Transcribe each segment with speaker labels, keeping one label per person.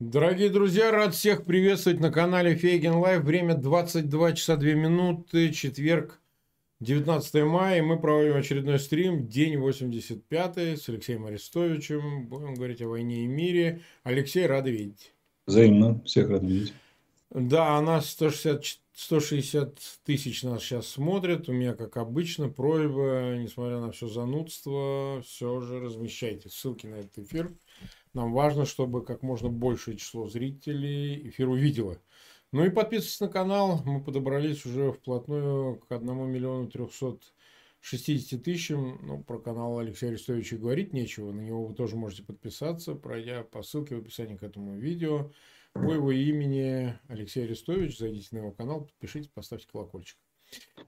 Speaker 1: Дорогие друзья, рад всех приветствовать на канале Фейгин Live. Время 22 часа 2 минуты, четверг, 19 мая. Мы проводим очередной стрим, день 85 с Алексеем Арестовичем. Будем говорить о войне и мире. Алексей, рады видеть.
Speaker 2: Взаимно, всех рад видеть.
Speaker 1: Да, нас 160, 160 тысяч нас сейчас смотрят. У меня, как обычно, просьба, несмотря на все занудство, все же размещайте ссылки на этот эфир нам важно, чтобы как можно большее число зрителей эфир увидело. Ну и подписывайтесь на канал. Мы подобрались уже вплотную к 1 миллиону 360 тысячам. Ну, про канал Алексея Арестовича говорить нечего. На него вы тоже можете подписаться, пройдя по ссылке в описании к этому видео. По его имени Алексей Арестович. Зайдите на его канал, подпишитесь, поставьте колокольчик.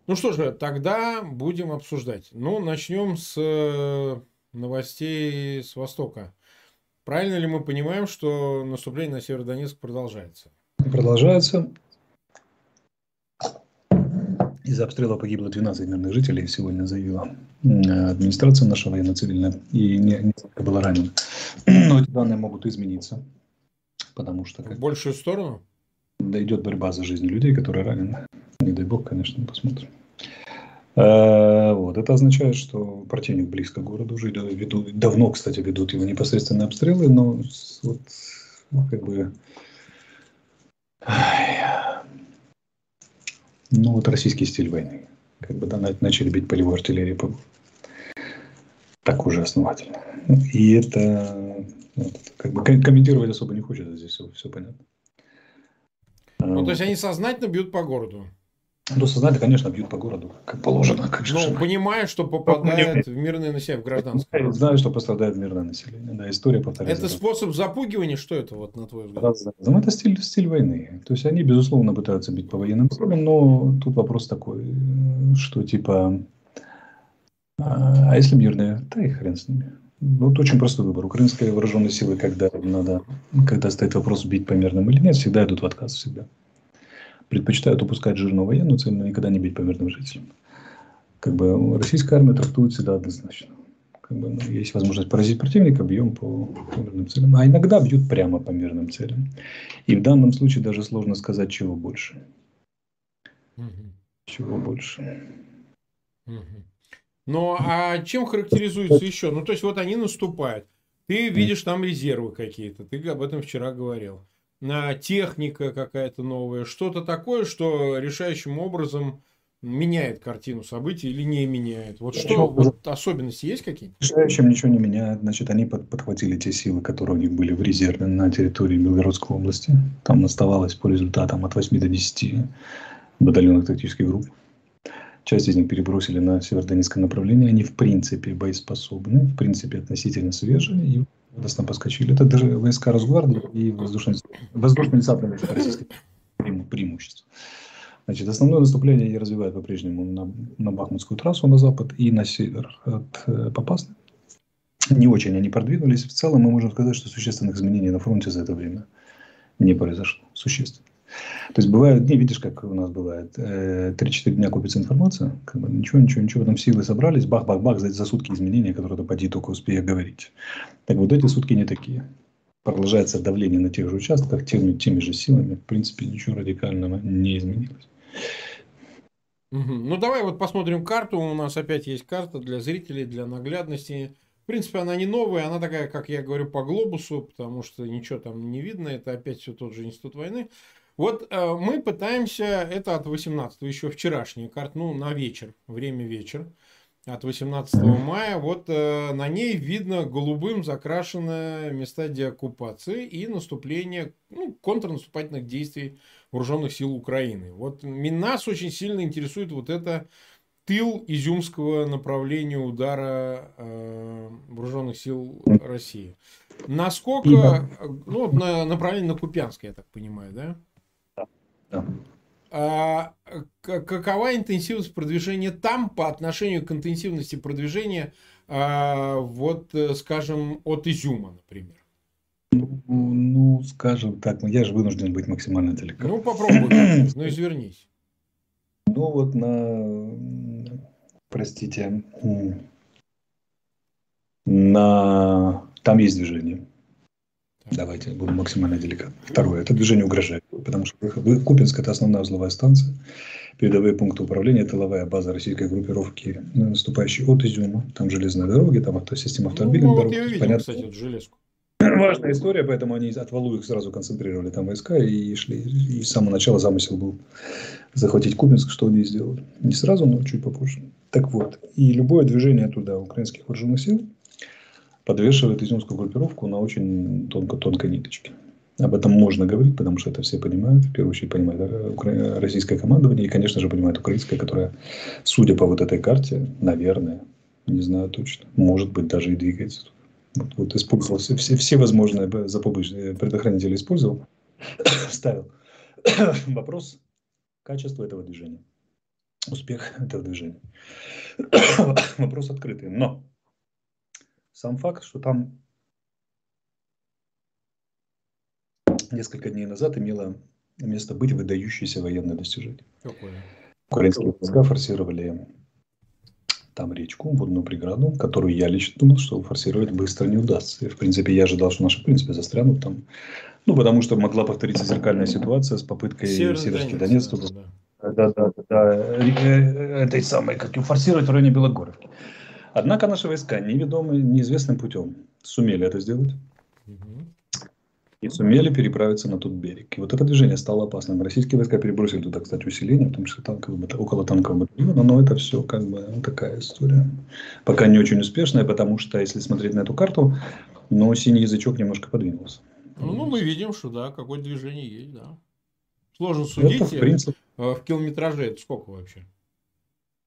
Speaker 1: Ну что же, тогда будем обсуждать. Ну, начнем с э, новостей с Востока. Правильно ли мы понимаем, что наступление на Северодонецк продолжается?
Speaker 2: Продолжается. Из-за обстрела погибло 12 мирных жителей, сегодня заявила администрация наша военно-цивильная, и несколько было ранено. Но эти данные могут измениться, потому что...
Speaker 1: Как... В большую сторону?
Speaker 2: Да идет борьба за жизнь людей, которые ранены. Не дай бог, конечно, посмотрим. Э, вот. Это означает, что противник близко к городу уже ведут, давно, кстати, ведут его непосредственные обстрелы, но вот, ну, как бы, ну вот российский стиль войны. Как бы да, начали бить полевую артиллерию по так уже основательно. И это вот, как бы комментировать особо не хочется, здесь все, все понятно.
Speaker 1: Ну, то есть они сознательно бьют по городу?
Speaker 2: Ну, сознательно, конечно, бьют по городу, как положено. Как
Speaker 1: ну, понимая, что попадает в мирное население, в гражданское.
Speaker 2: Я знаю, что пострадает мирное население. Да, история повторяется.
Speaker 1: Это способ запугивания? Что это, вот, на твой взгляд?
Speaker 2: Ну, это стиль, стиль войны. То есть, они, безусловно, пытаются бить по военным целям, но тут вопрос такой, что типа, а, а если мирные? Да и хрен с ними. Вот очень простой выбор. Украинские вооруженные силы, когда надо, когда стоит вопрос бить по мирным или нет, всегда идут в отказ, всегда предпочитают упускать жирную военную цель, но никогда не бить по мирным жителям. Как бы российская армия трактует всегда однозначно. Как бы, ну, есть возможность поразить противника, бьем по, по мирным целям. А иногда бьют прямо по мирным целям. И в данном случае даже сложно сказать, чего больше. Угу. Чего больше.
Speaker 1: Угу. Ну, а чем характеризуется еще? Ну, то есть, вот они наступают. Ты видишь там резервы какие-то. Ты об этом вчера говорил техника какая-то новая, что-то такое, что решающим образом меняет картину событий или не меняет? Вот что, вот особенности есть какие-то?
Speaker 2: Решающим ничего не меняет. Значит, они под, подхватили те силы, которые у них были в резерве на территории Белгородской области. Там оставалось по результатам от 8 до 10 батальонных тактических групп. Часть из них перебросили на северодонецкое направление. Они в принципе боеспособны, в принципе относительно свежие. И радостно поскочили. Это даже войска Росгвардии и воздушно-десантные российские преимущества. Значит, основное наступление они развивают по-прежнему на, на Бахмутскую трассу на запад и на север от э, Попасны. Не очень они продвинулись. В целом мы можем сказать, что существенных изменений на фронте за это время не произошло. Существенно. То есть бывают дни, видишь, как у нас бывает, 3-4 э, дня купится информация, как бы ничего, ничего, ничего, там силы собрались, бах-бах-бах, за, за сутки изменения, которые ты поди только успея говорить. Так вот эти сутки не такие. Продолжается давление на тех же участках, теми, теми же силами, в принципе, ничего радикального не изменилось.
Speaker 1: Ну, давай вот посмотрим карту. У нас опять есть карта для зрителей, для наглядности. В принципе, она не новая, она такая, как я говорю, по глобусу, потому что ничего там не видно. Это опять все тот же институт войны. Вот э, мы пытаемся, это от 18 еще вчерашняя карта, ну, на вечер, время вечер, от 18 мая. Вот э, на ней видно голубым закрашены места деоккупации и наступления, ну, контрнаступательных действий вооруженных сил Украины. Вот нас очень сильно интересует вот это тыл изюмского направления удара э, вооруженных сил России. Насколько, ну, на направление на Купянск, я так понимаю, да? Да. А, какова интенсивность продвижения там по отношению к интенсивности продвижения, а, вот, скажем, от Изюма, например?
Speaker 2: Ну, ну, скажем так, ну, я же вынужден быть максимально далеко.
Speaker 1: Ну, попробуй, ну, извернись.
Speaker 2: Ну, вот на, простите, на, там есть движение. Давайте, буду максимально деликатно. Второе, это движение угрожает, потому что Купинск – это основная узловая станция, передовые пункты управления, тыловая база российской группировки, ну, наступающей от Изюма, там железные дороги, там автосистема автомобильных ну,
Speaker 1: дорог. Я видел, понятно. кстати, эту железку.
Speaker 2: Важная история, поэтому они от Валу их сразу концентрировали там войска и шли. И с самого начала замысел был захватить Купинск, что они сделали. Не сразу, но чуть попозже. Так вот, и любое движение туда украинских вооруженных сил подвешивает изюмскую группировку на очень тонко-тонкой ниточке. Об этом можно говорить, потому что это все понимают. В первую очередь понимает российское командование и, конечно же, понимает украинское, которое, судя по вот этой карте, наверное, не знаю точно, может быть, даже и двигается. Вот, вот использовал все, все, все возможные запобычные предохранители использовал, ставил. Вопрос качества этого движения, успех этого движения. Вопрос открытый. Но сам факт, что там несколько дней назад имело место быть выдающееся военное достижение. Какое? Украинские войска форсировали там речку, водную преграду, которую я лично думал, что форсировать быстро не удастся. И, в принципе, я ожидал, что наши, в принципе, застрянут там. Ну, потому что могла повториться зеркальная ситуация с попыткой Северский Донецк. Да, да, да, да, э, этой самой, как и форсировать в районе Белогоровки. Однако наши войска неведомые, неизвестным путем сумели это сделать. И сумели переправиться на тот берег. И вот это движение стало опасным. Российские войска перебросили туда, кстати, усиление, потому что танковый, около танкового батальона, но это все как бы ну, такая история. Пока не очень успешная, потому что, если смотреть на эту карту, но синий язычок немножко подвинулся.
Speaker 1: Ну, ну мы видим, что да, какое движение есть, да. Сложно судить. Это, в, принципе... Э, в километраже это сколько вообще?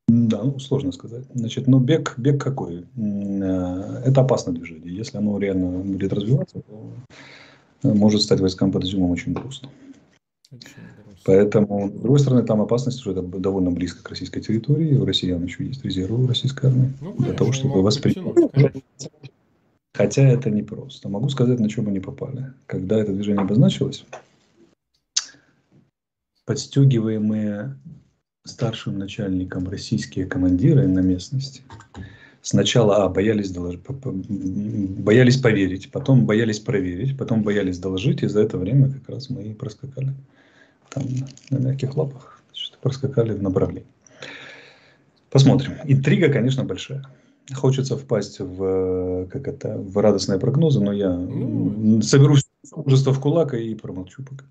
Speaker 2: Да, ну, сложно сказать. Значит, ну, бег, бег какой? Э, это опасное движение. Если оно реально будет развиваться, то э, может стать войскам под изюмом очень грустно. Поэтому, с другой стороны, там опасность, это довольно близко к российской территории. У россиян еще есть резервы российской армии. Ну, конечно, для того, чтобы воспринять. Хотя это непросто. Могу сказать, на чем они попали. Когда это движение обозначилось, подстегиваемые старшим начальникам российские командиры на местности сначала а, боялись, доложить, боялись поверить, потом боялись проверить, потом боялись доложить, и за это время как раз мы и проскакали там на мягких лапах, значит, проскакали в направлении. Посмотрим. Интрига, конечно, большая. Хочется впасть в, как это, в радостные прогнозы, но я ну, соберу мужество в кулак и промолчу пока.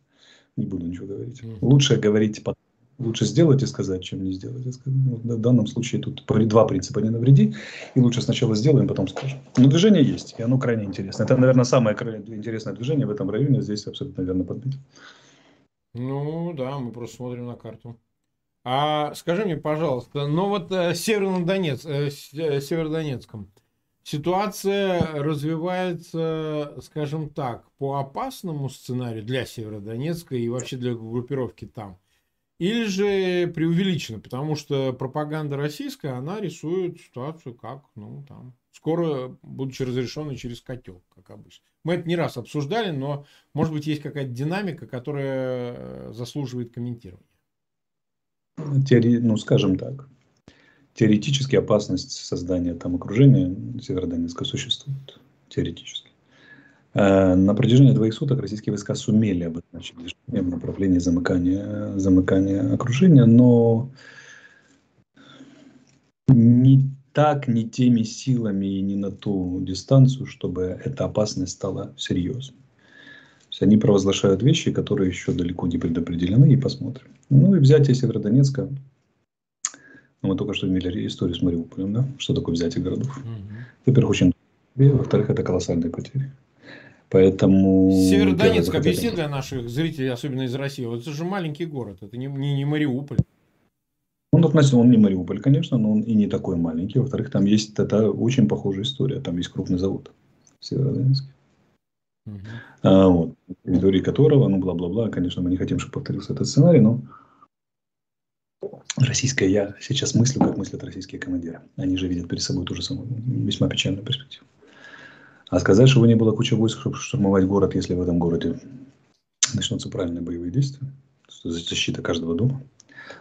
Speaker 2: Не буду ничего говорить. Лучше говорить потом Лучше сделать и сказать, чем не сделать. Вот в данном случае тут два принципа не навреди. И лучше сначала сделаем, потом скажем. Но движение есть, и оно крайне интересно. Это, наверное, самое интересное движение в этом районе. Здесь абсолютно верно подбит.
Speaker 1: Ну да, мы просто смотрим на карту. А скажи мне, пожалуйста, ну вот э, Северодонец, э, э, Северодонецком ситуация развивается, скажем так, по опасному сценарию для Северодонецка и вообще для группировки там – или же преувеличено, потому что пропаганда российская, она рисует ситуацию как, ну, там, скоро, будучи разрешенной через котел, как обычно. Мы это не раз обсуждали, но, может быть, есть какая-то динамика, которая э, заслуживает комментирования.
Speaker 2: Теори... Ну, скажем так, теоретически опасность создания там окружения Северодонецка существует. Теоретически. Э, на протяжении двоих суток российские войска сумели обозначить движение в направлении замыкания, замыкания окружения, но не так, не теми силами и не на ту дистанцию, чтобы эта опасность стала серьезной. То есть они провозглашают вещи, которые еще далеко не предопределены, и посмотрим. Ну и взятие Северодонецка. Ну, мы только что имели историю с Мариуполем, да? Что такое взятие городов? Угу. Во-первых, очень во-вторых, это колоссальные потери. Поэтому...
Speaker 1: Северодонецк, объясни для наших зрителей, особенно из России. Вот это же маленький город, это не, не, не Мариуполь.
Speaker 2: Он относительно, он не Мариуполь, конечно, но он и не такой маленький. Во-вторых, там есть это очень похожая история. Там есть крупный завод в Северодонецке. Угу. А, вот, территории которого, ну, бла-бла-бла. Конечно, мы не хотим, чтобы повторился этот сценарий, но российское я сейчас мыслю, как мыслят российские командиры. Они же видят перед собой ту же самую весьма печальную перспективу. А сказать, что не было куча войск, чтобы штурмовать город, если в этом городе начнутся правильные боевые действия, защита каждого дома.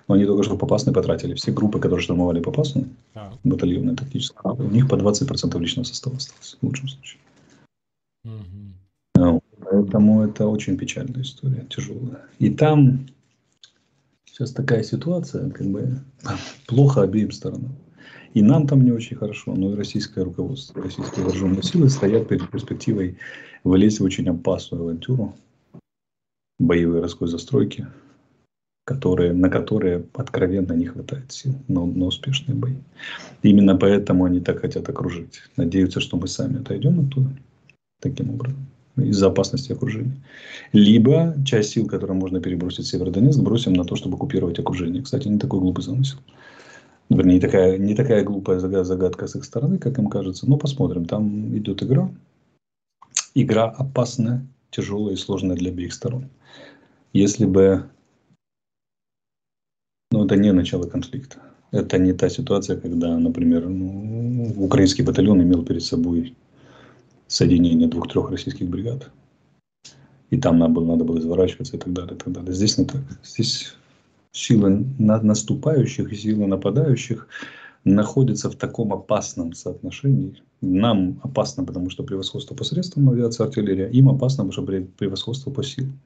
Speaker 2: Но они только что Попасные потратили. Все группы, которые штурмовали Попасную, а. батальонные тактические, у них по 20% личного состава осталось, в лучшем случае. Угу. Поэтому это очень печальная история, тяжелая. И там сейчас такая ситуация, как бы плохо обеим сторонам. И нам там не очень хорошо, но и российское руководство, российские вооруженные силы стоят перед перспективой влезть в очень опасную авантюру, боевые городской застройки, которые, на которые откровенно не хватает сил на, на успешные бои. Именно поэтому они так хотят окружить. Надеются, что мы сами отойдем оттуда таким образом из-за опасности окружения. Либо часть сил, которые можно перебросить в Северодонецк, бросим на то, чтобы оккупировать окружение. Кстати, не такой глупый замысел. Вернее, не такая, не такая глупая загадка с их стороны, как им кажется. Но посмотрим. Там идет игра. Игра опасная, тяжелая и сложная для обеих сторон. Если бы... Ну, это не начало конфликта. Это не та ситуация, когда, например, ну, украинский батальон имел перед собой соединение двух-трех российских бригад. И там надо было, надо было изворачиваться и так далее, и так далее. Здесь не так. Здесь силы наступающих и силы нападающих находятся в таком опасном соотношении. Нам опасно, потому что превосходство по средствам авиации, артиллерия. Им опасно, потому что превосходство по силам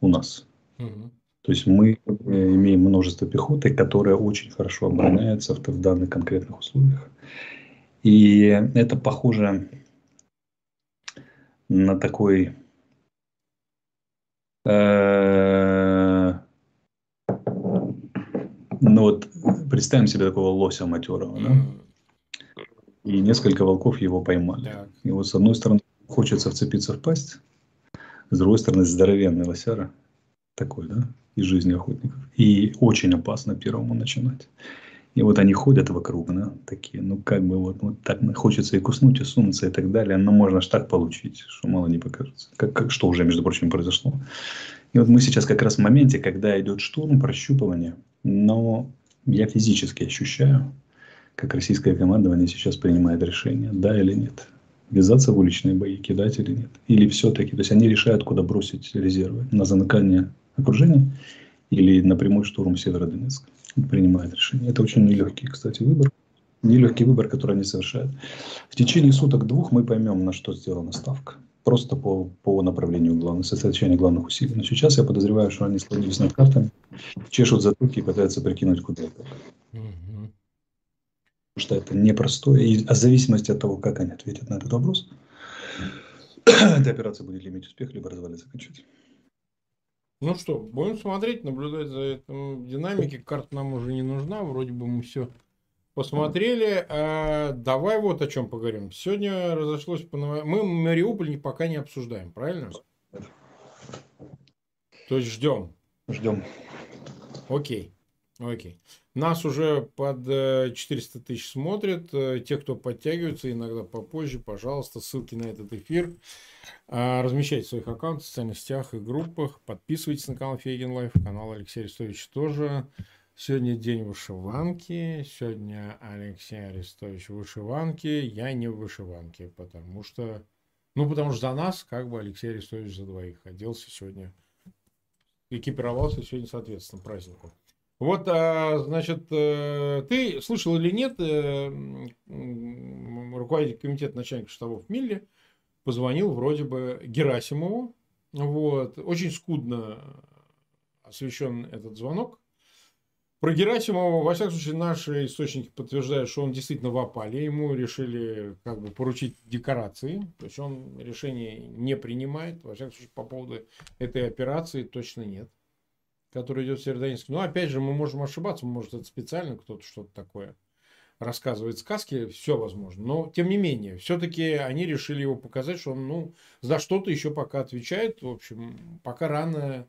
Speaker 2: у нас. Угу. То есть мы э, имеем множество пехоты, которая очень хорошо обороняется в, в данных конкретных условиях. И это похоже на такой э, ну вот представим себе такого лося матерого, да? И несколько волков его поймали. Так. И вот с одной стороны хочется вцепиться в пасть, с другой стороны здоровенный лосяра такой, да, из жизни охотников. И очень опасно первому начинать. И вот они ходят вокруг, да, такие, ну как бы вот, вот так хочется и куснуть, и сунуться и так далее, но можно ж так получить, что мало не покажется. Как, как, что уже, между прочим, произошло. И вот мы сейчас как раз в моменте, когда идет штурм, прощупывание, но я физически ощущаю, как российское командование сейчас принимает решение, да или нет. Ввязаться в уличные бои, кидать или нет. Или все-таки, то есть они решают, куда бросить резервы. На замыкание окружения или на прямой штурм Северодонецка принимает решение. Это очень нелегкий, кстати, выбор. Нелегкий выбор, который они совершают. В течение суток-двух мы поймем, на что сделана ставка. Просто по, по направлению главных, сосредоточения главных усилий. Но сейчас я подозреваю, что они склонились над картами, чешут затылки и пытаются прикинуть, куда это. Потому что это непростое. И о зависимости от того, как они ответят на этот вопрос, эта операция будет иметь успех, либо развалиться окончательно.
Speaker 1: Ну что, будем смотреть, наблюдать за этим. Динамики карт нам уже не нужна. Вроде бы мы все посмотрели. А, давай вот о чем поговорим. Сегодня разошлось по Мы Мариуполь пока не обсуждаем, правильно? То есть ждем.
Speaker 2: Ждем.
Speaker 1: Окей. Окей. Нас уже под 400 э, тысяч смотрят. Э, те, кто подтягиваются, иногда попозже, пожалуйста, ссылки на этот эфир размещайте в своих аккаунтах, в социальных сетях и группах. Подписывайтесь на канал Фейгин Live, канал Алексея Арестович тоже. Сегодня день вышиванки. Сегодня Алексей Арестович в вышиванке. Я не в вышиванке, потому что... Ну, потому что за нас, как бы, Алексей Арестович за двоих оделся сегодня. Экипировался сегодня, соответственно, празднику. Вот, а, значит, э, ты слышал или нет, э, руководитель комитета начальника штабов Милли позвонил вроде бы Герасимову. Вот. Очень скудно освещен этот звонок. Про Герасимова, во всяком случае, наши источники подтверждают, что он действительно в опале. Ему решили как бы поручить декорации. То есть он решение не принимает. Во всяком случае, по поводу этой операции точно нет. Которая идет в Северодонецке. Но опять же, мы можем ошибаться. Может, это специально кто-то что-то такое рассказывает сказки, все возможно. Но, тем не менее, все-таки они решили его показать, что он ну, за что-то еще пока отвечает. В общем, пока рано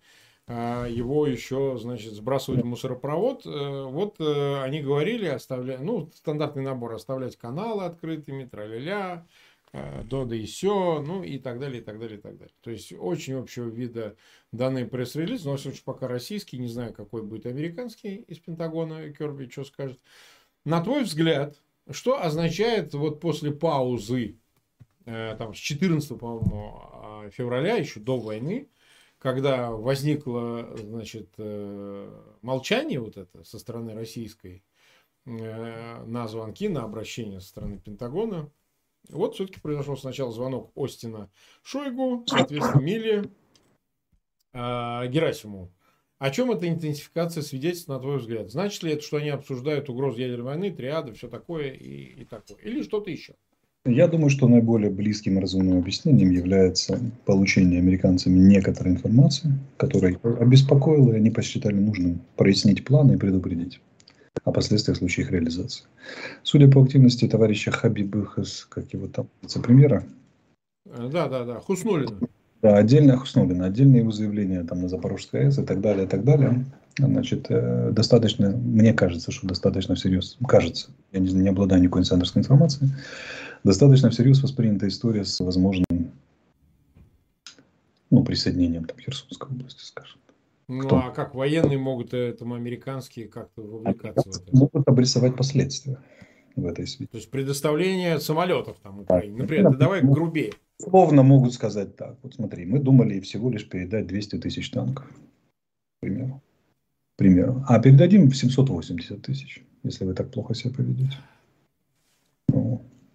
Speaker 1: его еще, значит, сбрасывать в мусоропровод. Э, вот э, они говорили, оставлять, ну, стандартный набор, оставлять каналы открытыми, тра-ля-ля, э, до да и все, ну и так далее, и так далее, и так далее. То есть очень общего вида данный пресс-релиз, но, в общем, пока российский, не знаю, какой будет американский из Пентагона, Керби что скажет. На твой взгляд, что означает вот после паузы э, там, с 14 по-моему, а, февраля, еще до войны, когда возникло значит, э, молчание вот это со стороны российской э, на звонки, на обращение со стороны Пентагона, Вот все-таки произошел сначала звонок Остина Шойгу, соответственно, Мили э, Герасимову. О чем эта интенсификация свидетельств, на твой взгляд? Значит ли это, что они обсуждают угрозу ядерной войны, триады, все такое и, и такое? Или что-то еще?
Speaker 2: Я думаю, что наиболее близким и разумным объяснением является получение американцами некоторой информации, которая обеспокоила, и они посчитали нужным прояснить планы и предупредить о последствиях в случае их реализации. Судя по активности товарища Хабибыхас, как его там, вице-премьера.
Speaker 1: Да, да, да, Хуснулина.
Speaker 2: Да, отдельно Хуснулина, отдельные его заявления там на Запорожской АЭС и так далее, и так далее. Значит, э, достаточно, мне кажется, что достаточно всерьез, кажется, я не, не обладаю никакой инсайдерской информацией, достаточно всерьез воспринята история с возможным ну, присоединением там, Херсонской области, скажем.
Speaker 1: Ну, Кто? а как военные могут, э, там, американские, как-то вовлекаться в это?
Speaker 2: Могут обрисовать последствия в этой связи.
Speaker 1: То есть, предоставление самолетов там Украине. Например, да, давай ну, грубее.
Speaker 2: Словно могут сказать так. Вот смотри, мы думали всего лишь передать 200 тысяч танков. К примеру. К примеру. А передадим 780 тысяч, если вы так плохо себя поведете.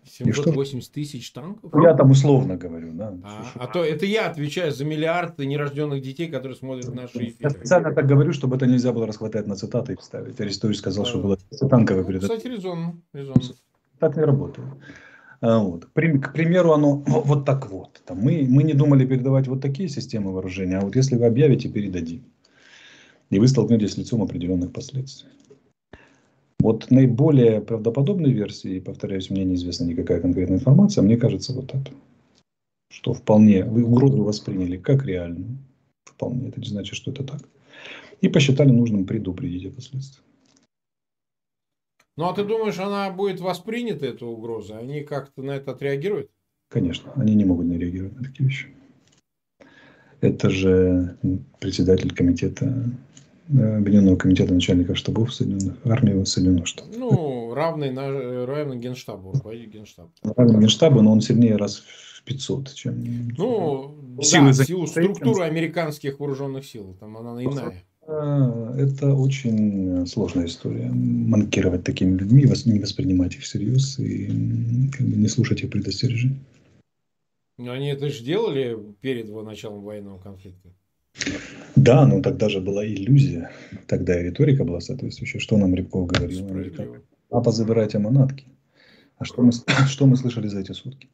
Speaker 1: 780 тысяч танков?
Speaker 2: Я там условно говорю, да.
Speaker 1: А, а то это я отвечаю за миллиарды нерожденных детей, которые смотрят наши эфиры.
Speaker 2: Я специально так говорю, чтобы это нельзя было расхватать на цитаты и вставить. Аристотель сказал, да. что было танковое
Speaker 1: ну, передача. Кстати, резонно, резонно.
Speaker 2: Так не работает. А, вот. К примеру, оно вот так вот. Там, мы, мы не думали передавать вот такие системы вооружения, а вот если вы объявите, передадим. И вы столкнетесь с лицом определенных последствий. Вот наиболее правдоподобной версии, повторяюсь, мне неизвестна никакая конкретная информация, мне кажется вот это. Что вполне вы угрозу восприняли как реальную. Вполне. Это не значит, что это так. И посчитали нужным предупредить о последствиях.
Speaker 1: Ну а ты думаешь, она будет воспринята, эта угроза? Они как-то на это отреагируют?
Speaker 2: Конечно, они не могут не реагировать на такие вещи. Это же председатель комитета Объединенного комитета начальников штабов Соединенных армии Соединенных Штатов.
Speaker 1: Ну, равный, на, равный генштабу, руководитель генштаба.
Speaker 2: Равный генштабу, но он сильнее раз в 500, чем...
Speaker 1: Ну, силы да, силу структуры американских вооруженных сил, там она иная.
Speaker 2: А, это очень сложная история. Манкировать такими людьми, не воспринимать их всерьез и как бы, не слушать их предостережений.
Speaker 1: Но они это же делали перед началом военного конфликта.
Speaker 2: Да, но тогда же была иллюзия. Тогда и риторика была соответствующая. Что нам Рябков говорил? Папа, забирайте манатки. А что мы, что мы слышали за эти сутки?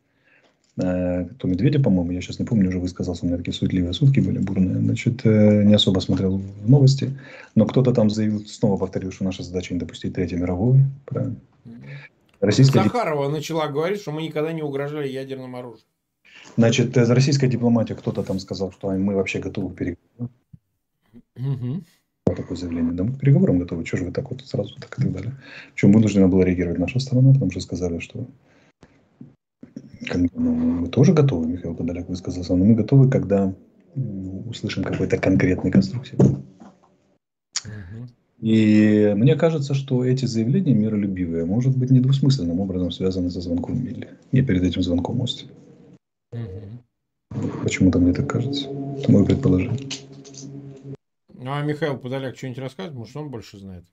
Speaker 2: Э, то Медведя, по-моему, я сейчас не помню, уже высказался, у меня такие суетливые сутки были, бурные. Значит, э, не особо смотрел в новости, но кто-то там заявил, снова повторил, что наша задача не допустить Третьей мировой. Правильно?
Speaker 1: Российская Захарова начала говорить, что мы никогда не угрожали ядерным оружием.
Speaker 2: Значит, из российской дипломатии кто-то там сказал, что мы вообще готовы к переговорам. Угу. Такое заявление. Да мы к переговорам готовы. Чего же вы так вот сразу так и так далее. Причем вынуждена была реагировать наша сторона, потому что сказали, что ну, мы тоже готовы, Михаил Подоляк высказался, но мы готовы, когда услышим какой-то конкретный конструктив. И мне кажется, что эти заявления миролюбивые, может быть, недвусмысленным образом связаны со звонком Милли. И перед этим звонком Почему-то мне так кажется. Это мое предположение.
Speaker 1: Ну, а Михаил Подоляк что-нибудь рассказывает? Может, он больше знает?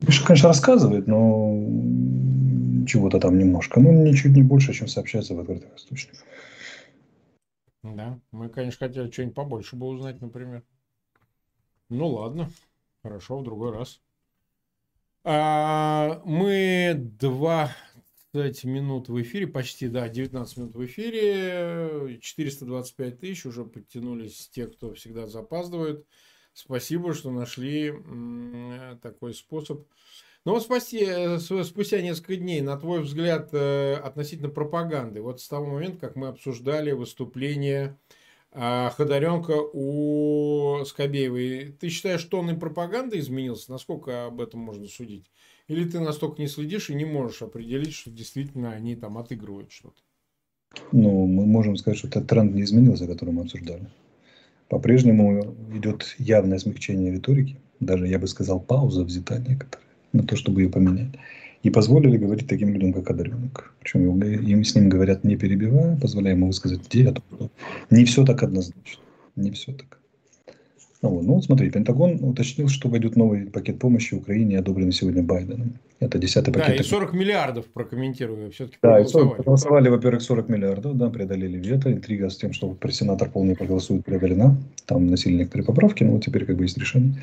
Speaker 2: Миша, конечно, рассказывает, но чего-то там немножко. Ну, ничуть не больше, чем сообщается в открытых источниках.
Speaker 1: Да, мы, конечно, хотели что-нибудь побольше бы узнать, например. Ну, ладно. Хорошо, в другой раз. А, мы два 20 минут в эфире, почти, да, 19 минут в эфире, 425 тысяч, уже подтянулись те, кто всегда запаздывают. Спасибо, что нашли такой способ. Но вот спустя, спустя несколько дней, на твой взгляд, э, относительно пропаганды, вот с того момента, как мы обсуждали выступление Ходоренко у Скобеевой, ты считаешь, что он и пропаганда изменился? Насколько об этом можно судить? Или ты настолько не следишь и не можешь определить, что действительно они там отыгрывают что-то?
Speaker 2: Ну, мы можем сказать, что этот тренд не изменился, который мы обсуждали. По-прежнему идет явное смягчение риторики. Даже, я бы сказал, пауза взята некоторая на то, чтобы ее поменять. И позволили говорить таким людям, как Одаренок. Причем им с ним говорят, не перебивая, позволяя ему высказать идею. Не все так однозначно. Не все так. Ну, вот, ну, смотри, Пентагон уточнил, что войдет новый пакет помощи Украине, одобренный сегодня Байденом. Это десятый пакет.
Speaker 1: Да, и 40 миллиардов прокомментирую.
Speaker 2: Все-таки да, и 40, проголосовали, во-первых, 40 миллиардов, да, преодолели вето. Интрига с тем, что сенатор полный проголосует, преодолена. Там носили некоторые поправки, но вот теперь как бы есть решение.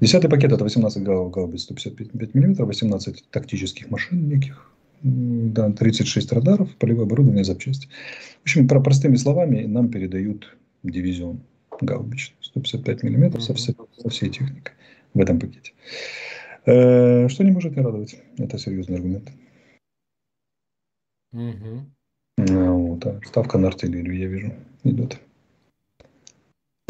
Speaker 2: Десятый пакет – это 18 гаубиц 155 мм, 18 тактических машин неких, да, 36 радаров, полевое оборудование, запчасти. В общем, про простыми словами, нам передают дивизион гаубичный. 155 миллиметров со, всей, со всей техникой в этом пакете. Э, что не может не радовать. Это серьезный аргумент. Mm-hmm. Ну, вот, а ставка на артиллерию, я вижу, идет.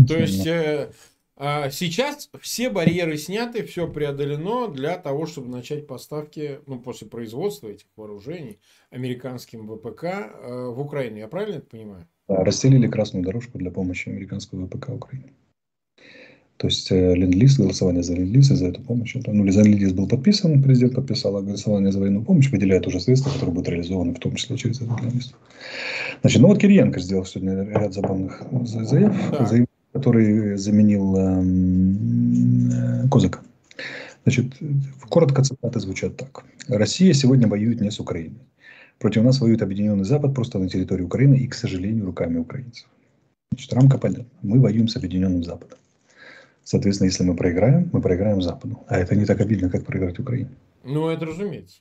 Speaker 1: То есть э, а сейчас все барьеры сняты, все преодолено для того, чтобы начать поставки, ну, после производства этих вооружений американским ВПК э, в Украину. Я правильно это понимаю?
Speaker 2: Да, расстелили красную дорожку для помощи американского ВПК Украине. То есть э, ленд-лиз, голосование за ленд-лиз и за эту помощь. Это, ну, ленд-лиз был подписан, президент подписал, а голосование за военную помощь выделяет уже средства, которые будут реализованы, в том числе через этот ленд-лиз. Значит, ну вот Кириенко сделал сегодня ряд забавных заяв, да. заяв который заменил э, Козака. Значит, коротко цитаты звучат так. Россия сегодня воюет не с Украиной. Против нас воюет Объединенный Запад просто на территории Украины и, к сожалению, руками украинцев. Значит, рамка понятна. Мы воюем с Объединенным Западом. Соответственно, если мы проиграем, мы проиграем Западу. А это не так обидно, как проиграть Украине.
Speaker 1: Ну, это разумеется.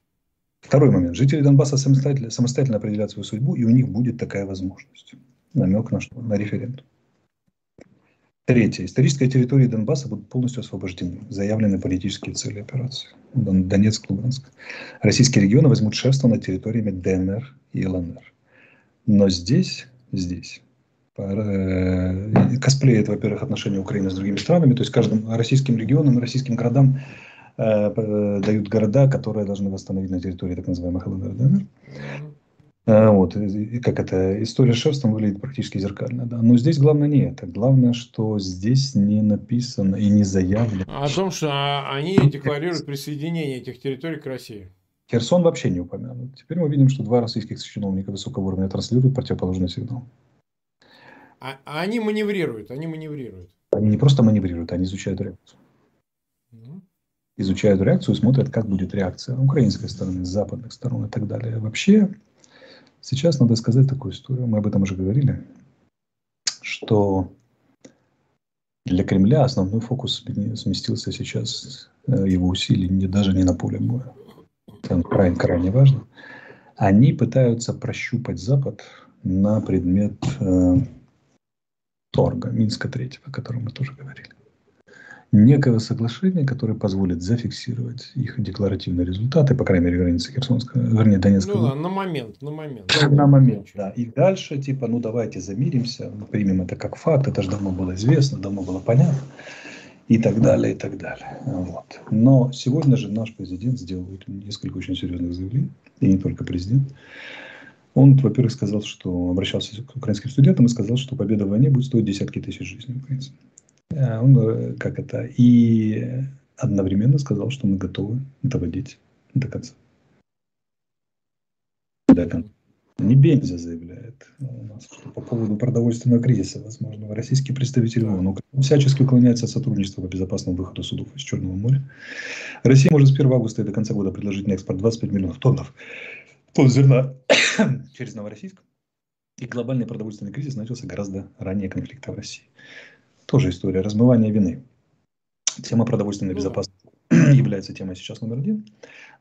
Speaker 2: Второй момент. Жители Донбасса самостоятельно, самостоятельно определяют свою судьбу, и у них будет такая возможность. Намек на что? На референдум. Третье. Исторические территории Донбасса будут полностью освобождены. Заявлены политические цели операции. Донецк, Луганск. Российские регионы возьмут шефство над территориями ДНР и ЛНР. Но здесь, здесь косплеит, во-первых, отношения Украины с другими странами, то есть каждым российским регионам, российским городам э, дают города, которые должны восстановить на территории так называемых ЛНР, ДНР. Э, вот, и как это, история с шефством выглядит практически зеркально, да. Но здесь главное не это. Главное, что здесь не написано и не заявлено.
Speaker 1: О том, что они декларируют присоединение этих территорий к России.
Speaker 2: Херсон вообще не упомянут. Теперь мы видим, что два российских чиновника высокого уровня транслируют противоположный сигнал.
Speaker 1: А, а они маневрируют, они маневрируют.
Speaker 2: Они не просто маневрируют, они изучают реакцию. Mm-hmm. Изучают реакцию, смотрят, как будет реакция украинской стороны, с западных сторон и так далее. Вообще, сейчас надо сказать такую историю, мы об этом уже говорили, что для Кремля основной фокус сместился сейчас, э, его усилий не, даже не на поле боя. Это крайне, крайне важно. Они пытаются прощупать Запад на предмет э, торга Минска третьего, о котором мы тоже говорили. Некого соглашения, которое позволит зафиксировать их декларативные результаты, по крайней мере, границы Херсонского, вернее, Донецкого. Ну
Speaker 1: да, на момент, на момент.
Speaker 2: На момент, да. И дальше, типа, ну давайте замиримся, примем это как факт, это же давно было известно, давно было понятно, и так далее, и так далее. Вот. Но сегодня же наш президент сделал несколько очень серьезных заявлений, и не только президент. Он, во-первых, сказал, что обращался к украинским студентам и сказал, что победа в войне будет стоить десятки тысяч жизней украинцев. А он, э, как это, и одновременно сказал, что мы готовы доводить до конца. До конца. Не Бензя заявляет у нас, что по поводу продовольственного кризиса, возможно, российский представитель ООН всячески уклоняется от сотрудничества по безопасному выходу судов из Черного моря. Россия может с 1 августа и до конца года предложить на экспорт 25 миллионов тоннов тонн зерна через Новороссийск. И глобальный продовольственный кризис начался гораздо ранее конфликта в России. Тоже история размывания вины. Тема продовольственной ну безопасности является темой сейчас номер один.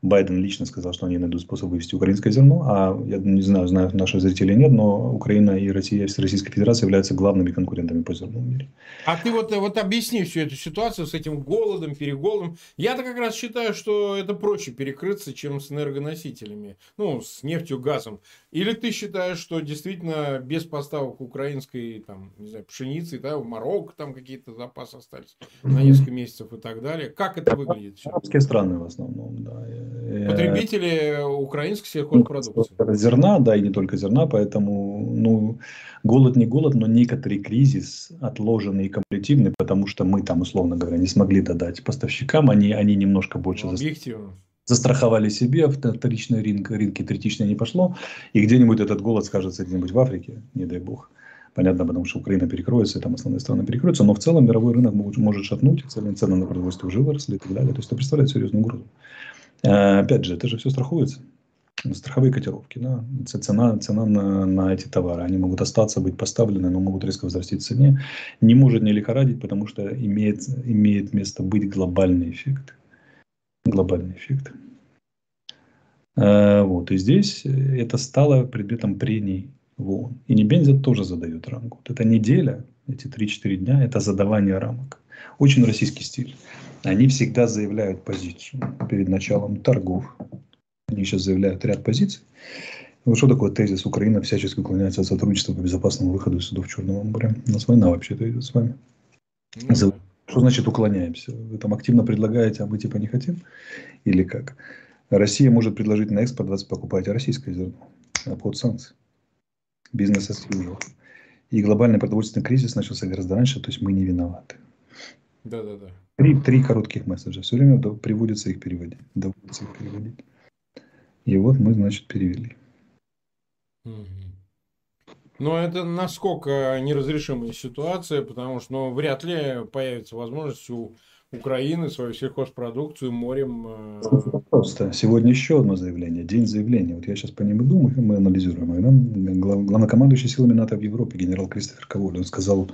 Speaker 2: Байден лично сказал, что они найдут способ вывести украинское зерно, а я не знаю, знают наши зрители нет, но Украина и Россия, Российская Федерация являются главными конкурентами по зерну в мире.
Speaker 1: А ты вот, вот объясни всю эту ситуацию с этим голодом, переголодом. Я-то как раз считаю, что это проще перекрыться, чем с энергоносителями, ну, с нефтью, газом. Или ты считаешь, что действительно без поставок украинской, там, не знаю, пшеницы, да, в Марокко там какие-то запасы остались на несколько месяцев и так далее. Как это выглядит?
Speaker 2: Арабские страны в основном, да.
Speaker 1: Э, Потребители украинской сельхозпродукции.
Speaker 2: Ну, зерна, да, и не только зерна, поэтому, ну, голод не голод, но некоторый кризис отложенный и комплективный, потому что мы там, условно говоря, не смогли додать поставщикам, они, они немножко больше...
Speaker 1: Ну, объективно.
Speaker 2: Застраховали себе, вторичный рынок, рынки третичные не пошло, и где-нибудь этот голод скажется где-нибудь в Африке, не дай бог Понятно, потому что Украина перекроется, и там основные страны перекроются, но в целом мировой рынок может, может шатнуть, цены, цены на продовольствие уже выросли и так далее. То есть это представляет серьезную угрозу. А, опять же, это же все страхуется. Страховые котировки, да, цена, цена на, на эти товары, они могут остаться, быть поставлены, но могут резко возрасти в цене. Не может не лихорадить, потому что имеет, имеет место быть глобальный эффект. Глобальный эффект. А, вот, и здесь это стало предметом прений в ООН. И Небензя тоже задает рамку. Вот эта неделя, эти 3-4 дня, это задавание рамок. Очень российский стиль. Они всегда заявляют позицию перед началом торгов. Они сейчас заявляют ряд позиций. Вот что такое тезис? Украина всячески уклоняется от сотрудничества по безопасному выходу из судов Черного моря. У нас война вообще-то идет с вами. Ну, что значит уклоняемся? Вы там активно предлагаете, а мы типа не хотим? Или как? Россия может предложить на экспорт 20 покупать российское зерно. Под санкции бизнес as usual. И глобальный продовольственный кризис начался гораздо раньше, то есть мы не виноваты.
Speaker 1: Да, да, да.
Speaker 2: Три, три коротких месседжа. Все время приводится их переводить. Доводится их переводить. И вот мы, значит, перевели.
Speaker 1: Но это насколько неразрешимая ситуация, потому что ну, вряд ли появится возможность у Украины свою сельхозпродукцию морем.
Speaker 2: Э, Просто сегодня еще одно заявление, день заявления. Вот я сейчас по ним и думаю, мы анализируем. И нам главнокомандующий силами НАТО в Европе генерал Кристофер Коволь, он сказал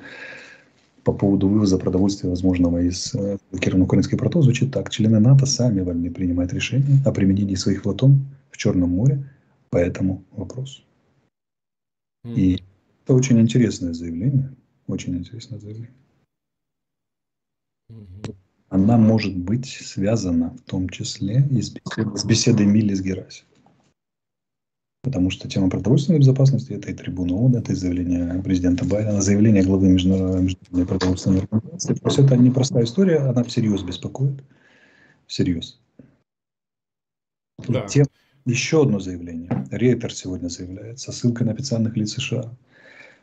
Speaker 2: по поводу вывоза продовольствия, возможного из э, блокированно-украинских портов, звучит так. Члены НАТО сами вольны принимать решения о применении своих флотон в Черном море по этому вопросу. Mm. И это очень интересное заявление. Очень интересное заявление. Mm-hmm она может быть связана в том числе и с беседой, с беседой Милли с Гераси. Потому что тема продовольственной безопасности – это и трибуна ООН, это и заявление президента Байдена, заявление главы Международной продовольственной организации. То есть это непростая история, она всерьез беспокоит. Всерьез. Да. Тем, еще одно заявление. Рейтер сегодня заявляет со ссылкой на официальных лиц США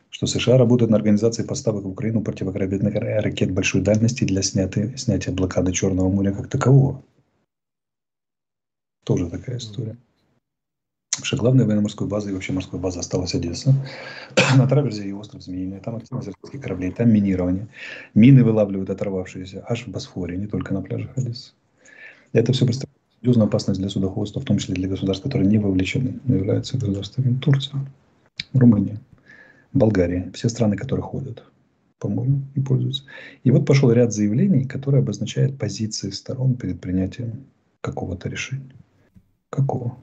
Speaker 2: что США работают на организации поставок в Украину противокорабельных ракет большой дальности для снятия, снятия блокады Черного моря как такового. Тоже такая история. Потому что главной военно-морской базой и вообще морской базой осталась Одесса. На траверзе и остров Змеиный. Там активность российских кораблей, там минирование. Мины вылавливают оторвавшиеся аж в Босфоре, не только на пляжах Одессы. Это все представляет серьезную опасность для судоходства, в том числе для государств, которые не вовлечены, но являются государствами Турция, Румыния. Болгария, все страны, которые ходят по морю и пользуются. И вот пошел ряд заявлений, которые обозначают позиции сторон перед принятием какого-то решения. Какого?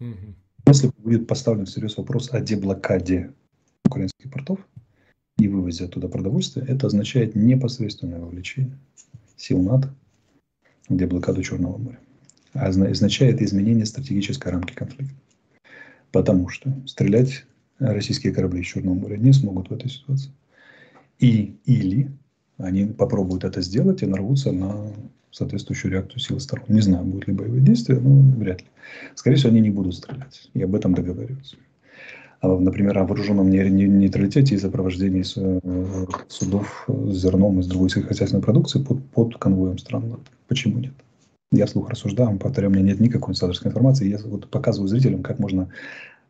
Speaker 2: Угу. Если будет поставлен всерьез вопрос о деблокаде украинских портов и вывозе оттуда продовольствия, это означает непосредственное вовлечение сил НАТО в деблокаду Черного моря. А означает изменение стратегической рамки конфликта. Потому что стрелять российские корабли из Черного моря не смогут в этой ситуации. И или они попробуют это сделать и нарвутся на соответствующую реакцию сил сторон. Не знаю, будут ли боевые действия, но вряд ли. Скорее всего, они не будут стрелять. И об этом договариваются. А, например, о вооруженном нейтралитете и сопровождении э, судов с зерном и с другой сельскохозяйственной продукцией под, под конвоем стран Почему нет? Я вслух рассуждаю, повторяю, у меня нет никакой инсайдерской информации. Я вот показываю зрителям, как можно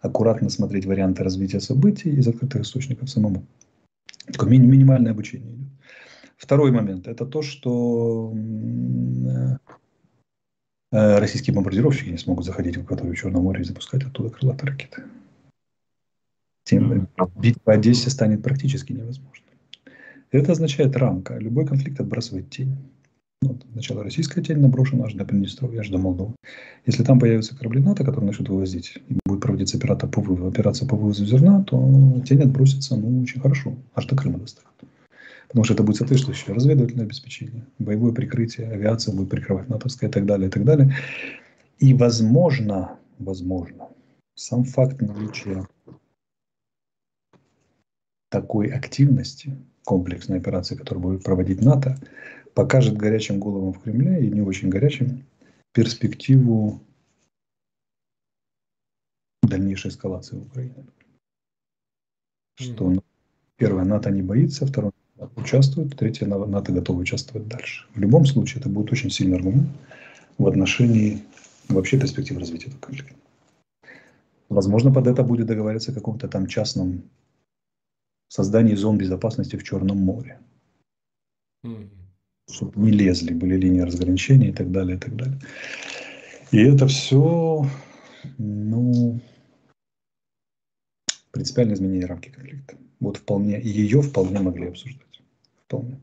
Speaker 2: аккуратно смотреть варианты развития событий из открытых источников самому. Такое ми- минимальное обучение идет. Второй момент – это то, что э, российские бомбардировщики не смогут заходить в акваторию Черного моря и запускать оттуда крылатые ракеты. Тем бить по Одессе станет практически невозможно. Это означает рамка. Любой конфликт отбрасывает тень. Вот, сначала российская тень наброшена аж до Приднестровья, аж до Молдовы. Если там появятся корабли НАТО, которые начнут вывозить, и будет проводиться операция по, вывозу, операция по вывозу зерна, то тень отбросится ну, очень хорошо, аж до Крыма доставят. Потому что это будет соответствующее разведывательное обеспечение, боевое прикрытие, авиация будет прикрывать натовская и так далее, и так далее. И возможно, возможно, сам факт наличия такой активности, комплексной операции, которую будет проводить НАТО, покажет горячим головам в Кремле и не очень горячим перспективу дальнейшей эскалации в Украине. Что mm-hmm. первое, НАТО не боится, второе, участвует, третье, НАТО готово участвовать дальше. В любом случае, это будет очень сильный аргумент в отношении вообще перспектив развития этого конфликта. Возможно, под это будет договариваться о каком-то там частном создании зон безопасности в Черном море. Mm. Чтобы не лезли, были линии разграничения и так далее, и так далее. И это все, ну, принципиальное изменение рамки конфликта. Вот вполне, ее вполне могли обсуждать. Вполне.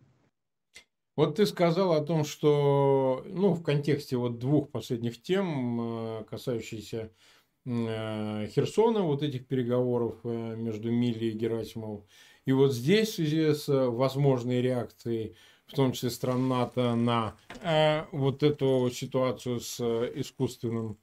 Speaker 1: Вот ты сказал о том, что ну, в контексте вот двух последних тем, э, касающихся э, Херсона, вот этих переговоров э, между Милли и Герасимовым, и вот здесь в связи с возможной реакцией, в том числе стран НАТО, на вот эту ситуацию с искусственным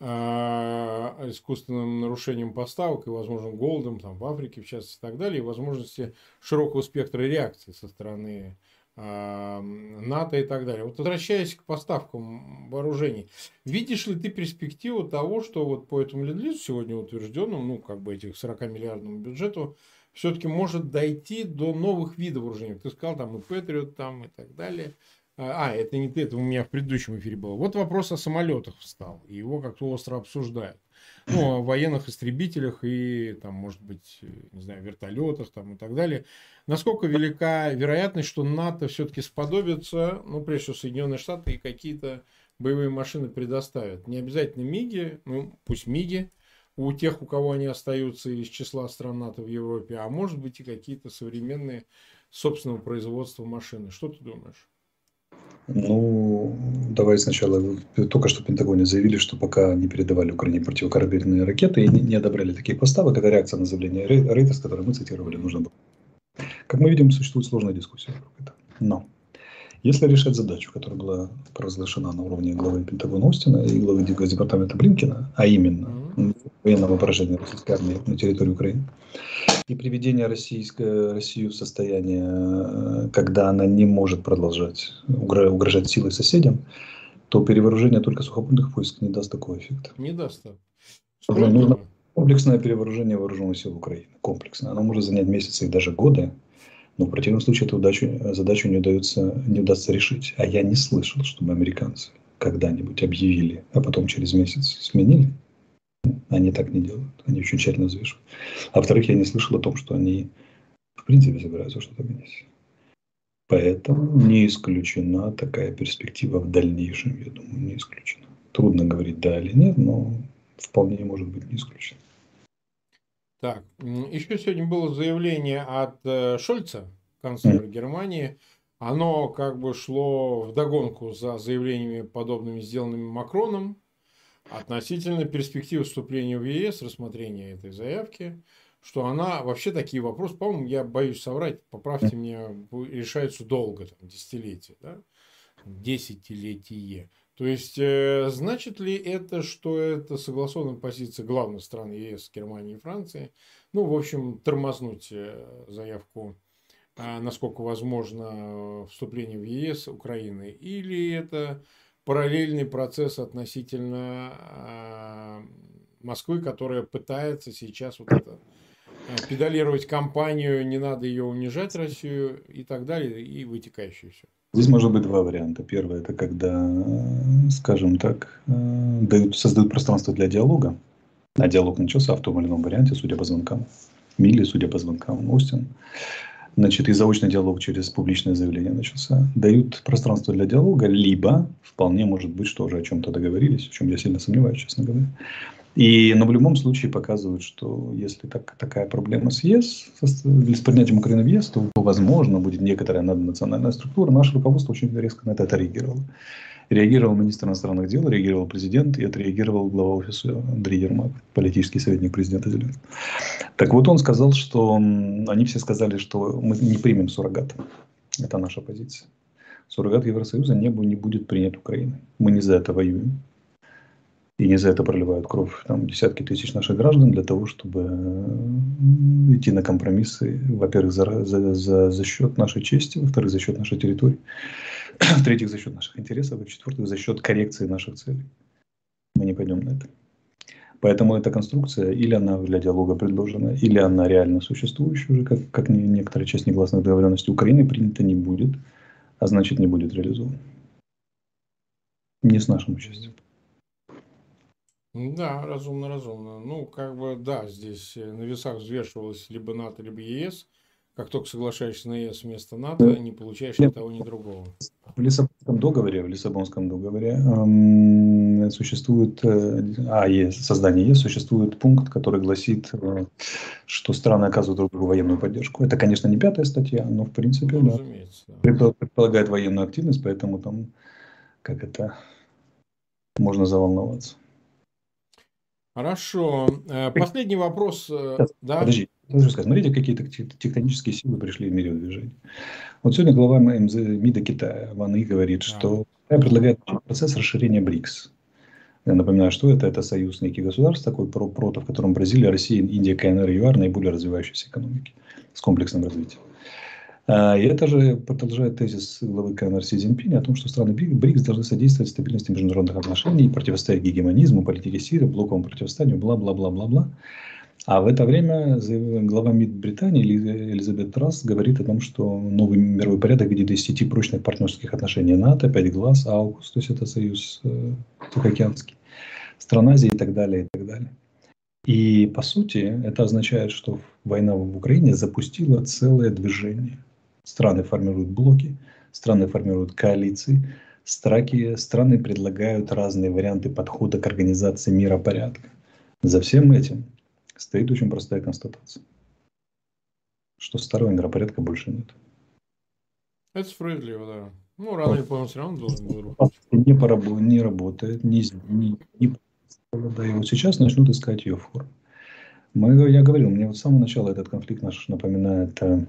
Speaker 1: искусственным нарушением поставок и, возможно, голодом там, в Африке, в частности, и так далее, и возможности широкого спектра реакции со стороны НАТО и так далее. Вот возвращаясь к поставкам вооружений, видишь ли ты перспективу того, что вот по этому ленд сегодня утвержденному, ну, как бы этих 40-миллиардному бюджету, все-таки может дойти до новых видов вооружений. Ты сказал, там и Патриот, там и так далее. А, а, это не ты, это у меня в предыдущем эфире было. Вот вопрос о самолетах встал, и его как-то остро обсуждают ну, о военных истребителях и, там, может быть, не знаю, вертолетах там, и так далее. Насколько велика вероятность, что НАТО все-таки сподобится, ну, прежде всего, Соединенные Штаты и какие-то боевые машины предоставят. Не обязательно МИГи, ну, пусть МИГи, у тех, у кого они остаются из числа стран НАТО в Европе, а может быть и какие-то современные собственного производства машины. Что ты думаешь?
Speaker 2: Ну, давай сначала. Только что в Пентагоне заявили, что пока не передавали Украине противокорабельные ракеты и не, не одобряли таких поставок, это реакция на заявление Рейтers, которое мы цитировали, нужно было. Как мы видим, существует сложная дискуссия. Но если решать задачу, которая была провозглашена на уровне главы Пентагона Остина и главы Департамента Блинкина, а именно военного поражения российской армии на территории Украины, и приведение российской, России в состояние, э, когда она не может продолжать угрожать силой соседям, то перевооружение только сухопутных войск не даст такого эффекта.
Speaker 1: Не даст.
Speaker 2: Нужно комплексное перевооружение вооруженных сил Украины. Комплексное. Оно может занять месяцы и даже годы, но в противном случае эту удачу, задачу не, удается, не удастся решить. А я не слышал, чтобы американцы когда-нибудь объявили, а потом через месяц сменили они так не делают. Они очень тщательно взвешивают. А во-вторых, я не слышал о том, что они в принципе собираются что-то менять. Поэтому не исключена такая перспектива в дальнейшем, я думаю, не исключена. Трудно говорить да или нет, но вполне может быть не исключено.
Speaker 1: Так, еще сегодня было заявление от э, Шольца, канцлера. Германии. Оно как бы шло в догонку за заявлениями, подобными сделанными Макроном относительно перспективы вступления в ЕС, рассмотрения этой заявки, что она вообще такие вопросы, по-моему, я боюсь соврать, поправьте меня, решаются долго, там, десятилетия, да? десятилетие. То есть, э, значит ли это, что это согласованная позиция главных стран ЕС, Германии и Франции? Ну, в общем, тормознуть э, заявку, э, насколько возможно, вступление в ЕС Украины? Или это параллельный процесс относительно Москвы, которая пытается сейчас вот это педалировать кампанию, не надо ее унижать, Россию и так далее, и вытекающее все.
Speaker 2: Здесь может быть два варианта. Первый – это когда, скажем так, э, дают, создают пространство для диалога, а диалог начался в том или ином варианте, судя по звонкам. Милли, судя по звонкам, Остин значит, и заочный диалог через публичное заявление начался, дают пространство для диалога, либо вполне может быть, что уже о чем-то договорились, в чем я сильно сомневаюсь, честно говоря. И, но в любом случае показывают, что если так, такая проблема с ЕС, с, принятием Украины в ЕС, то, возможно, будет некоторая наднациональная структура. Наше руководство очень резко на это отреагировало. Реагировал министр иностранных дел, реагировал президент и отреагировал глава офиса Андрей Ермак, политический советник президента Зеленского. Так вот, он сказал, что они все сказали, что мы не примем суррогат. Это наша позиция. Суррогат Евросоюза не, не будет принят Украиной. Мы не за это воюем. И не за это проливают кровь там, десятки тысяч наших граждан для того, чтобы идти на компромиссы, во-первых, за, за, за, за счет нашей чести, во-вторых, за счет нашей территории в-третьих, за счет наших интересов, и в-четвертых, за счет коррекции наших целей. Мы не пойдем на это. Поэтому эта конструкция, или она для диалога предложена, или она реально существующая уже, как, как некоторая часть негласных договоренностей Украины, принята не будет, а значит не будет реализована. Не с нашим участием.
Speaker 1: Да, разумно, разумно. Ну, как бы, да, здесь э, на весах взвешивалось либо НАТО, либо ЕС. Как только соглашаешься на ЕС вместо НАТО, не получаешь ни того, ни другого.
Speaker 2: В Лиссабонском договоре, в Лиссабонском договоре эм, существует, э, а, ЕС, создание ЕС, существует пункт, который гласит, э, что страны оказывают друг другу военную поддержку. Это, конечно, не пятая статья, но, в принципе, ну, да, предполагает военную активность, поэтому там, как это, можно заволноваться.
Speaker 1: Хорошо. Э, последний вопрос.
Speaker 2: Э, Сейчас, да? Подожди. Должен сказать, смотрите, какие тектонические силы пришли в мире в движение. Вот сегодня глава МЗ, МИДа Китая, Ван И, говорит, что Китай предлагает процесс расширения БРИКС. Я напоминаю, что это? Это союз неких государств, такой про прото, в котором Бразилия, Россия, Индия, КНР и ЮАР наиболее развивающиеся экономики с комплексным развитием. А, и это же продолжает тезис главы КНР Си Цзиньпиня о том, что страны БРИКС должны содействовать стабильности международных отношений, противостоять гегемонизму, политике Сирии, блоковому противостоянию, бла-бла-бла-бла-бла. А в это время глава МИД Британии Элизабет Трасс говорит о том, что новый мировой порядок видит из сети прочных партнерских отношений НАТО, пять глаз, АУКУС, то есть это союз э, Тихоокеанский, стран Азии и так далее, и так далее. И по сути это означает, что война в Украине запустила целое движение – Страны формируют блоки, страны формируют коалиции, страки, страны предлагают разные варианты подхода к организации миропорядка. За всем этим стоит очень простая констатация, что старого миропорядка больше нет.
Speaker 1: Это справедливо, да. Ну, рано или поздно все равно должен был
Speaker 2: рухнуть. Не, порабо- не работает, не, не, не да, и вот сейчас начнут искать ее форму. Мы, я говорил, мне вот с самого начала этот конфликт наш напоминает э,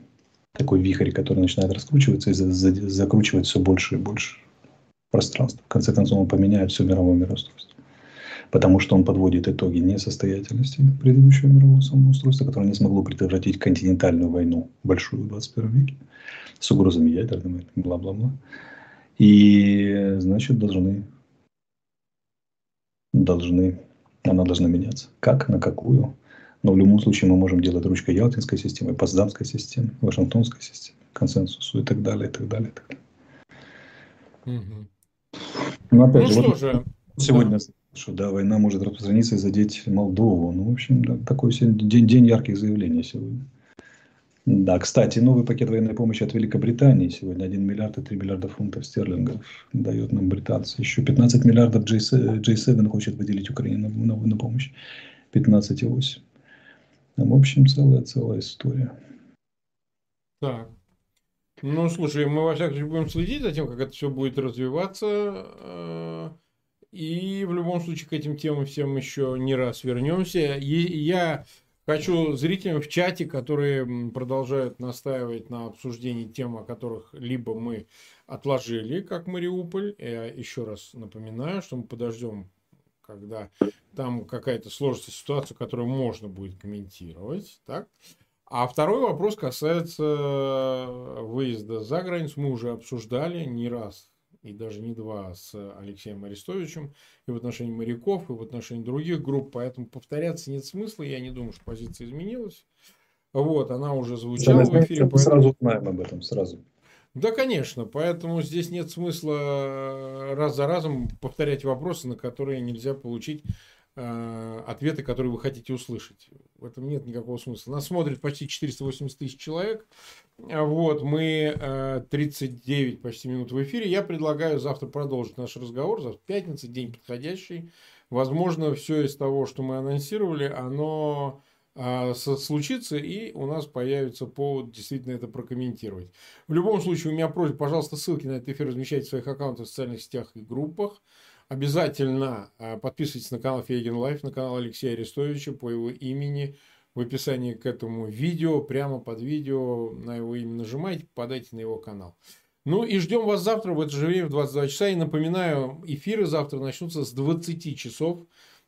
Speaker 2: такой вихрь, который начинает раскручиваться и за, за, закручивать все больше и больше пространства. В конце концов, он поменяет все мировое мироустройство. Потому что он подводит итоги несостоятельности предыдущего мирового самоустройства, которое не смогло предотвратить континентальную войну, большую в 21 веке, с угрозами ядерными, бла-бла-бла. И, значит, должны, должны, она должна меняться. Как, на какую, но в любом случае мы можем делать ручкой Ялтинской системы, Потсдамской системы, Вашингтонской системы, консенсусу и так далее, и так далее. И так далее. Угу. Но опять ну же, что вот же, сегодня да. что да, война может распространиться и задеть Молдову. Ну, в общем, да, такой день, день ярких заявлений сегодня. Да, кстати, новый пакет военной помощи от Великобритании сегодня 1 миллиард и 3 миллиарда фунтов стерлингов дает нам британцы. Еще 15 миллиардов J7, J7 хочет выделить Украине на, на, на помощь. 15,8. Там, в общем, целая-целая история.
Speaker 1: Так. Ну, слушай, мы во всяком случае будем следить за тем, как это все будет развиваться. Э, и в любом случае к этим темам всем еще не раз вернемся. И я хочу зрителям в чате, которые продолжают настаивать на обсуждении тем, о которых либо мы отложили, как Мариуполь. Я еще раз напоминаю, что мы подождем когда там какая-то сложится ситуация, которую можно будет комментировать. Так? А второй вопрос касается э, выезда за границу. Мы уже обсуждали не раз и даже не два с Алексеем Арестовичем и в отношении моряков, и в отношении других групп, поэтому повторяться нет смысла, я не думаю, что позиция изменилась. Вот, она уже звучала в эфире.
Speaker 2: Поэтому... Сразу знаем об этом, сразу.
Speaker 1: Да, конечно. Поэтому здесь нет смысла э, раз за разом повторять вопросы, на которые нельзя получить э, ответы, которые вы хотите услышать. В этом нет никакого смысла. Нас смотрит почти 480 тысяч человек. Вот, мы э, 39 почти минут в эфире. Я предлагаю завтра продолжить наш разговор. Завтра пятница, день подходящий. Возможно, все из того, что мы анонсировали, оно а, случится, и у нас появится повод действительно это прокомментировать. В любом случае, у меня просьба, пожалуйста, ссылки на этот эфир размещайте в своих аккаунтах в социальных сетях и группах. Обязательно а, подписывайтесь на канал Фейгин Live, на канал Алексея Арестовича по его имени. В описании к этому видео, прямо под видео на его имя нажимайте, попадайте на его канал. Ну и ждем вас завтра в это же время в 22 часа. И напоминаю, эфиры завтра начнутся с 20 часов.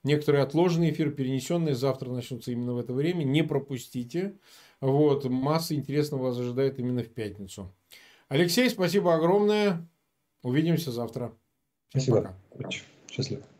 Speaker 1: Некоторые отложенные эфиры, перенесенные, завтра начнутся именно в это время. Не пропустите. Вот, масса интересного вас ожидает именно в пятницу. Алексей, спасибо огромное. Увидимся завтра.
Speaker 2: Всем спасибо. Пока. Счастливо.